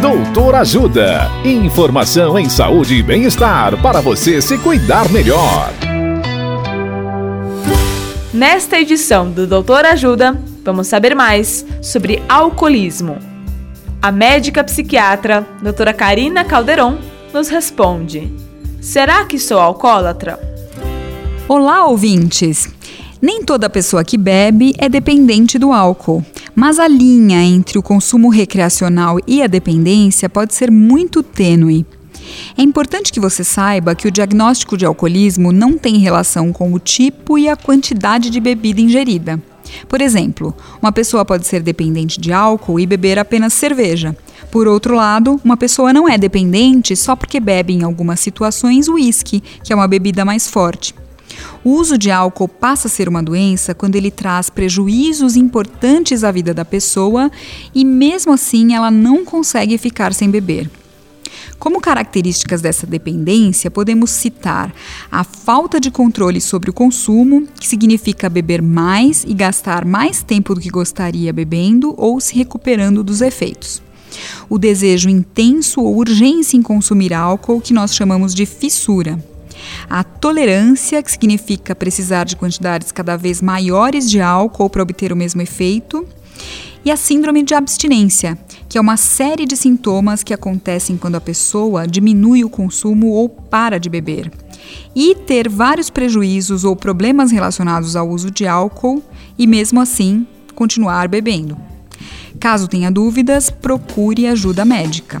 Doutor Ajuda. Informação em saúde e bem-estar para você se cuidar melhor. Nesta edição do Doutor Ajuda, vamos saber mais sobre alcoolismo. A médica psiquiatra, doutora Karina Calderon, nos responde: Será que sou alcoólatra? Olá, ouvintes! Nem toda pessoa que bebe é dependente do álcool, mas a linha entre o consumo recreacional e a dependência pode ser muito tênue. É importante que você saiba que o diagnóstico de alcoolismo não tem relação com o tipo e a quantidade de bebida ingerida. Por exemplo, uma pessoa pode ser dependente de álcool e beber apenas cerveja. Por outro lado, uma pessoa não é dependente só porque bebe em algumas situações uísque, que é uma bebida mais forte. O uso de álcool passa a ser uma doença quando ele traz prejuízos importantes à vida da pessoa e, mesmo assim, ela não consegue ficar sem beber. Como características dessa dependência, podemos citar a falta de controle sobre o consumo, que significa beber mais e gastar mais tempo do que gostaria bebendo ou se recuperando dos efeitos. O desejo intenso ou urgência em consumir álcool, que nós chamamos de fissura a tolerância, que significa precisar de quantidades cada vez maiores de álcool para obter o mesmo efeito, e a síndrome de abstinência, que é uma série de sintomas que acontecem quando a pessoa diminui o consumo ou para de beber. E ter vários prejuízos ou problemas relacionados ao uso de álcool e, mesmo assim, continuar bebendo. Caso tenha dúvidas, procure ajuda médica.